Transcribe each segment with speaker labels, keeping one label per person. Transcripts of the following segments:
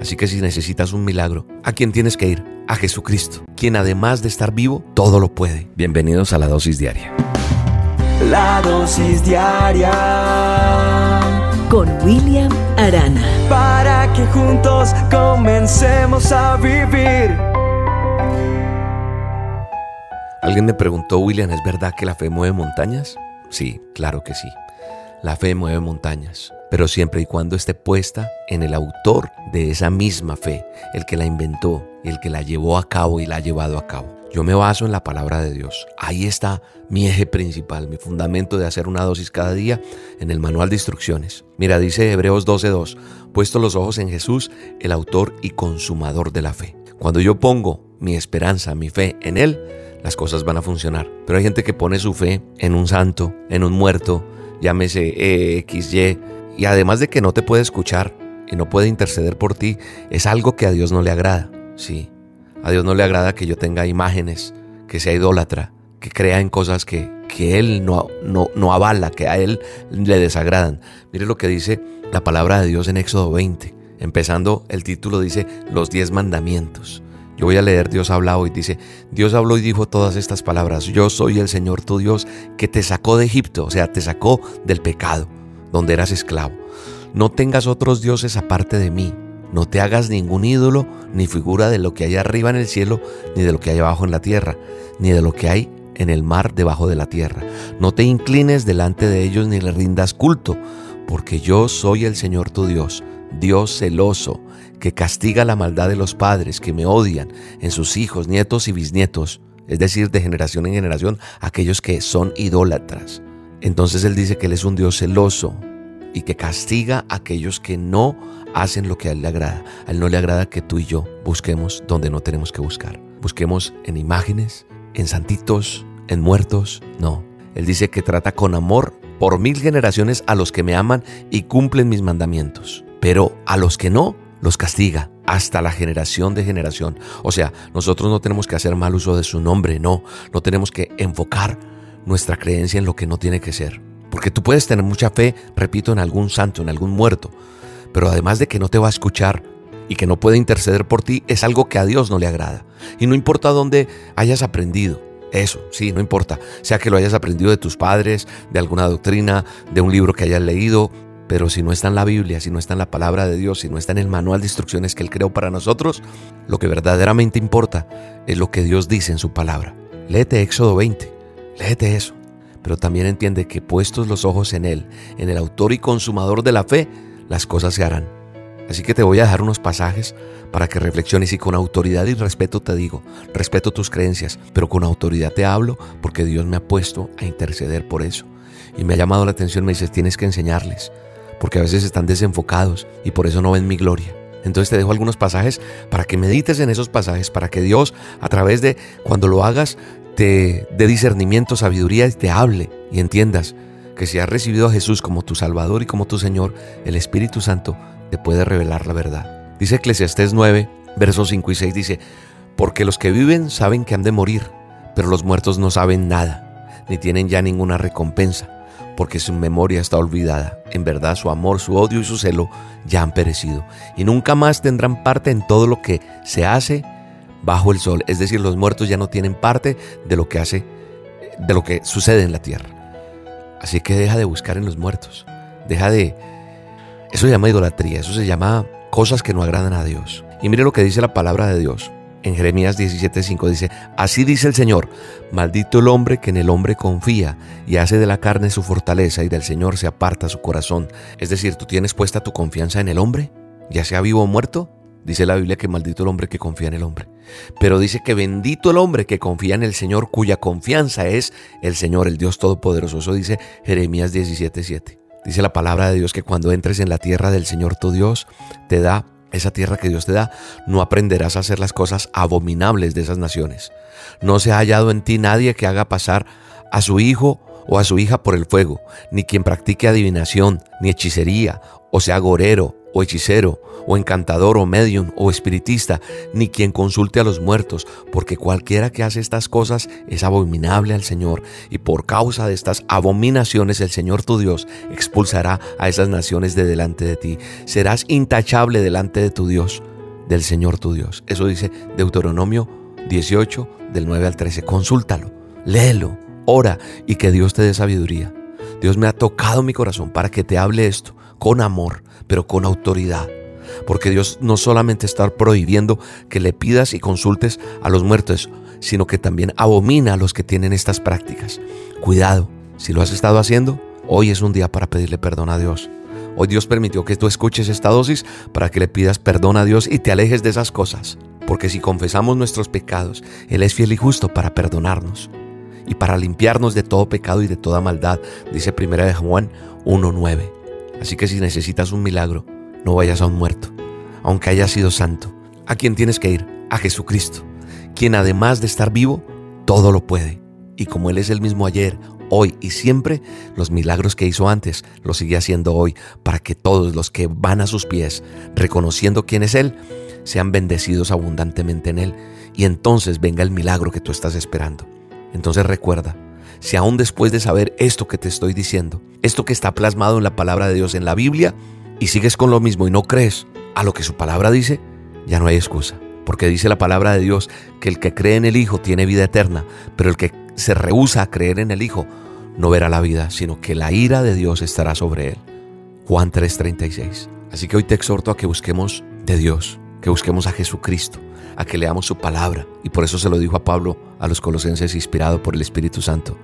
Speaker 1: Así que si necesitas un milagro, ¿a quién tienes que ir? A Jesucristo, quien además de estar vivo, todo lo puede. Bienvenidos a la dosis diaria.
Speaker 2: La dosis diaria
Speaker 3: con William Arana.
Speaker 2: Para que juntos comencemos a vivir.
Speaker 1: Alguien me preguntó, William, ¿es verdad que la fe mueve montañas? Sí, claro que sí. La fe mueve montañas, pero siempre y cuando esté puesta en el autor de esa misma fe, el que la inventó, el que la llevó a cabo y la ha llevado a cabo. Yo me baso en la palabra de Dios. Ahí está mi eje principal, mi fundamento de hacer una dosis cada día en el manual de instrucciones. Mira, dice Hebreos 12:2, puesto los ojos en Jesús, el autor y consumador de la fe. Cuando yo pongo mi esperanza, mi fe en Él, las cosas van a funcionar. Pero hay gente que pone su fe en un santo, en un muerto, llámese X, Y, y además de que no te puede escuchar y no puede interceder por ti, es algo que a Dios no le agrada. Sí, a Dios no le agrada que yo tenga imágenes, que sea idólatra, que crea en cosas que, que Él no, no, no avala, que a Él le desagradan. Mire lo que dice la palabra de Dios en Éxodo 20. Empezando, el título dice los diez mandamientos. Yo voy a leer Dios habla hoy. Dice, Dios habló y dijo todas estas palabras. Yo soy el Señor tu Dios que te sacó de Egipto, o sea, te sacó del pecado, donde eras esclavo. No tengas otros dioses aparte de mí. No te hagas ningún ídolo ni figura de lo que hay arriba en el cielo, ni de lo que hay abajo en la tierra, ni de lo que hay en el mar debajo de la tierra. No te inclines delante de ellos ni le rindas culto, porque yo soy el Señor tu Dios, Dios celoso que castiga la maldad de los padres que me odian en sus hijos, nietos y bisnietos, es decir, de generación en generación, aquellos que son idólatras. Entonces Él dice que Él es un Dios celoso y que castiga a aquellos que no hacen lo que a Él le agrada. A Él no le agrada que tú y yo busquemos donde no tenemos que buscar. Busquemos en imágenes, en santitos, en muertos. No. Él dice que trata con amor por mil generaciones a los que me aman y cumplen mis mandamientos. Pero a los que no, los castiga hasta la generación de generación. O sea, nosotros no tenemos que hacer mal uso de su nombre, no, no tenemos que enfocar nuestra creencia en lo que no tiene que ser. Porque tú puedes tener mucha fe, repito, en algún santo, en algún muerto, pero además de que no te va a escuchar y que no puede interceder por ti, es algo que a Dios no le agrada. Y no importa dónde hayas aprendido, eso, sí, no importa. Sea que lo hayas aprendido de tus padres, de alguna doctrina, de un libro que hayas leído, pero si no está en la Biblia, si no está en la palabra de Dios, si no está en el manual de instrucciones que Él creó para nosotros, lo que verdaderamente importa es lo que Dios dice en su palabra. Léete Éxodo 20, léete eso. Pero también entiende que puestos los ojos en Él, en el autor y consumador de la fe, las cosas se harán. Así que te voy a dejar unos pasajes para que reflexiones y con autoridad y respeto te digo, respeto tus creencias, pero con autoridad te hablo porque Dios me ha puesto a interceder por eso. Y me ha llamado la atención, me dices, tienes que enseñarles porque a veces están desenfocados y por eso no ven mi gloria. Entonces te dejo algunos pasajes para que medites en esos pasajes, para que Dios a través de cuando lo hagas te dé discernimiento, sabiduría y te hable y entiendas que si has recibido a Jesús como tu Salvador y como tu Señor, el Espíritu Santo te puede revelar la verdad. Dice Eclesiastés 9, versos 5 y 6, dice, porque los que viven saben que han de morir, pero los muertos no saben nada, ni tienen ya ninguna recompensa porque su memoria está olvidada. En verdad su amor, su odio y su celo ya han perecido y nunca más tendrán parte en todo lo que se hace bajo el sol. Es decir, los muertos ya no tienen parte de lo que hace, de lo que sucede en la tierra. Así que deja de buscar en los muertos. Deja de... Eso se llama idolatría, eso se llama cosas que no agradan a Dios. Y mire lo que dice la palabra de Dios. En Jeremías 17:5 dice, así dice el Señor, maldito el hombre que en el hombre confía y hace de la carne su fortaleza y del Señor se aparta su corazón. Es decir, ¿tú tienes puesta tu confianza en el hombre? Ya sea vivo o muerto. Dice la Biblia que maldito el hombre que confía en el hombre. Pero dice que bendito el hombre que confía en el Señor, cuya confianza es el Señor, el Dios Todopoderoso. Eso dice Jeremías 17:7. Dice la palabra de Dios que cuando entres en la tierra del Señor tu Dios, te da esa tierra que Dios te da, no aprenderás a hacer las cosas abominables de esas naciones. No se ha hallado en ti nadie que haga pasar a su hijo o a su hija por el fuego, ni quien practique adivinación, ni hechicería, o sea gorero, o hechicero, o encantador, o medium, o espiritista, ni quien consulte a los muertos, porque cualquiera que hace estas cosas es abominable al Señor, y por causa de estas abominaciones el Señor tu Dios expulsará a esas naciones de delante de ti. Serás intachable delante de tu Dios, del Señor tu Dios. Eso dice Deuteronomio 18, del 9 al 13. Consúltalo, léelo, ora y que Dios te dé sabiduría. Dios me ha tocado mi corazón para que te hable esto con amor, pero con autoridad. Porque Dios no solamente está prohibiendo que le pidas y consultes a los muertos, sino que también abomina a los que tienen estas prácticas. Cuidado, si lo has estado haciendo, hoy es un día para pedirle perdón a Dios. Hoy Dios permitió que tú escuches esta dosis para que le pidas perdón a Dios y te alejes de esas cosas. Porque si confesamos nuestros pecados, Él es fiel y justo para perdonarnos y para limpiarnos de todo pecado y de toda maldad, dice 1 de Juan 1.9. Así que si necesitas un milagro, no vayas a un muerto, aunque haya sido santo. ¿A quién tienes que ir? A Jesucristo, quien además de estar vivo, todo lo puede. Y como Él es el mismo ayer, hoy y siempre, los milagros que hizo antes los sigue haciendo hoy para que todos los que van a sus pies, reconociendo quién es Él, sean bendecidos abundantemente en Él. Y entonces venga el milagro que tú estás esperando. Entonces recuerda, si aún después de saber esto que te estoy diciendo, esto que está plasmado en la palabra de Dios en la Biblia, y sigues con lo mismo y no crees a lo que su palabra dice, ya no hay excusa. Porque dice la palabra de Dios que el que cree en el Hijo tiene vida eterna, pero el que se rehúsa a creer en el Hijo no verá la vida, sino que la ira de Dios estará sobre él. Juan 3:36. Así que hoy te exhorto a que busquemos de Dios, que busquemos a Jesucristo, a que leamos su palabra. Y por eso se lo dijo a Pablo a los colosenses inspirado por el Espíritu Santo.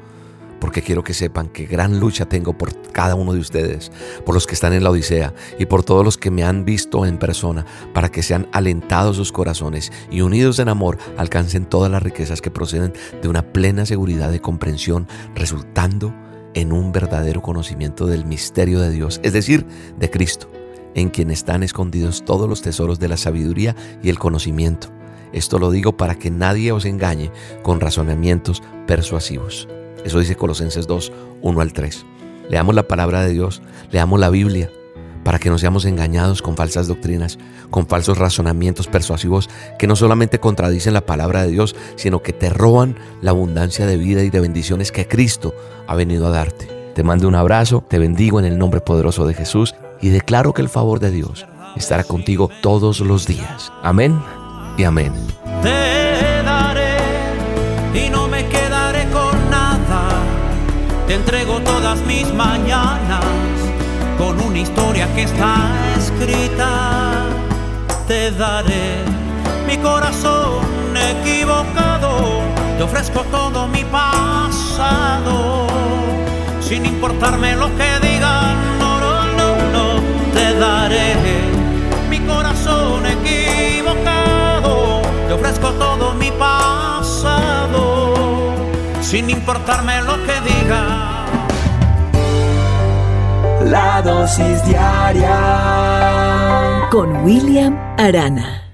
Speaker 1: Porque quiero que sepan que gran lucha tengo por cada uno de ustedes, por los que están en la Odisea y por todos los que me han visto en persona, para que sean alentados sus corazones y unidos en amor alcancen todas las riquezas que proceden de una plena seguridad de comprensión, resultando en un verdadero conocimiento del misterio de Dios, es decir, de Cristo, en quien están escondidos todos los tesoros de la sabiduría y el conocimiento esto lo digo para que nadie os engañe con razonamientos persuasivos. Eso dice Colosenses 2, 1 al 3. Leamos la palabra de Dios, leamos la Biblia, para que no seamos engañados con falsas doctrinas, con falsos razonamientos persuasivos que no solamente contradicen la palabra de Dios, sino que te roban la abundancia de vida y de bendiciones que Cristo ha venido a darte. Te mando un abrazo, te bendigo en el nombre poderoso de Jesús y declaro que el favor de Dios estará contigo todos los días. Amén y amén.
Speaker 4: Te daré y no me quedaré con nada. Te entrego todas mis mañanas con una historia que está escrita. Te daré mi corazón equivocado. Te ofrezco todo mi pasado sin importarme lo que digan. Daré mi corazón equivocado. Te ofrezco todo mi pasado sin importarme lo que digan.
Speaker 2: La dosis diaria
Speaker 3: Con William Arana.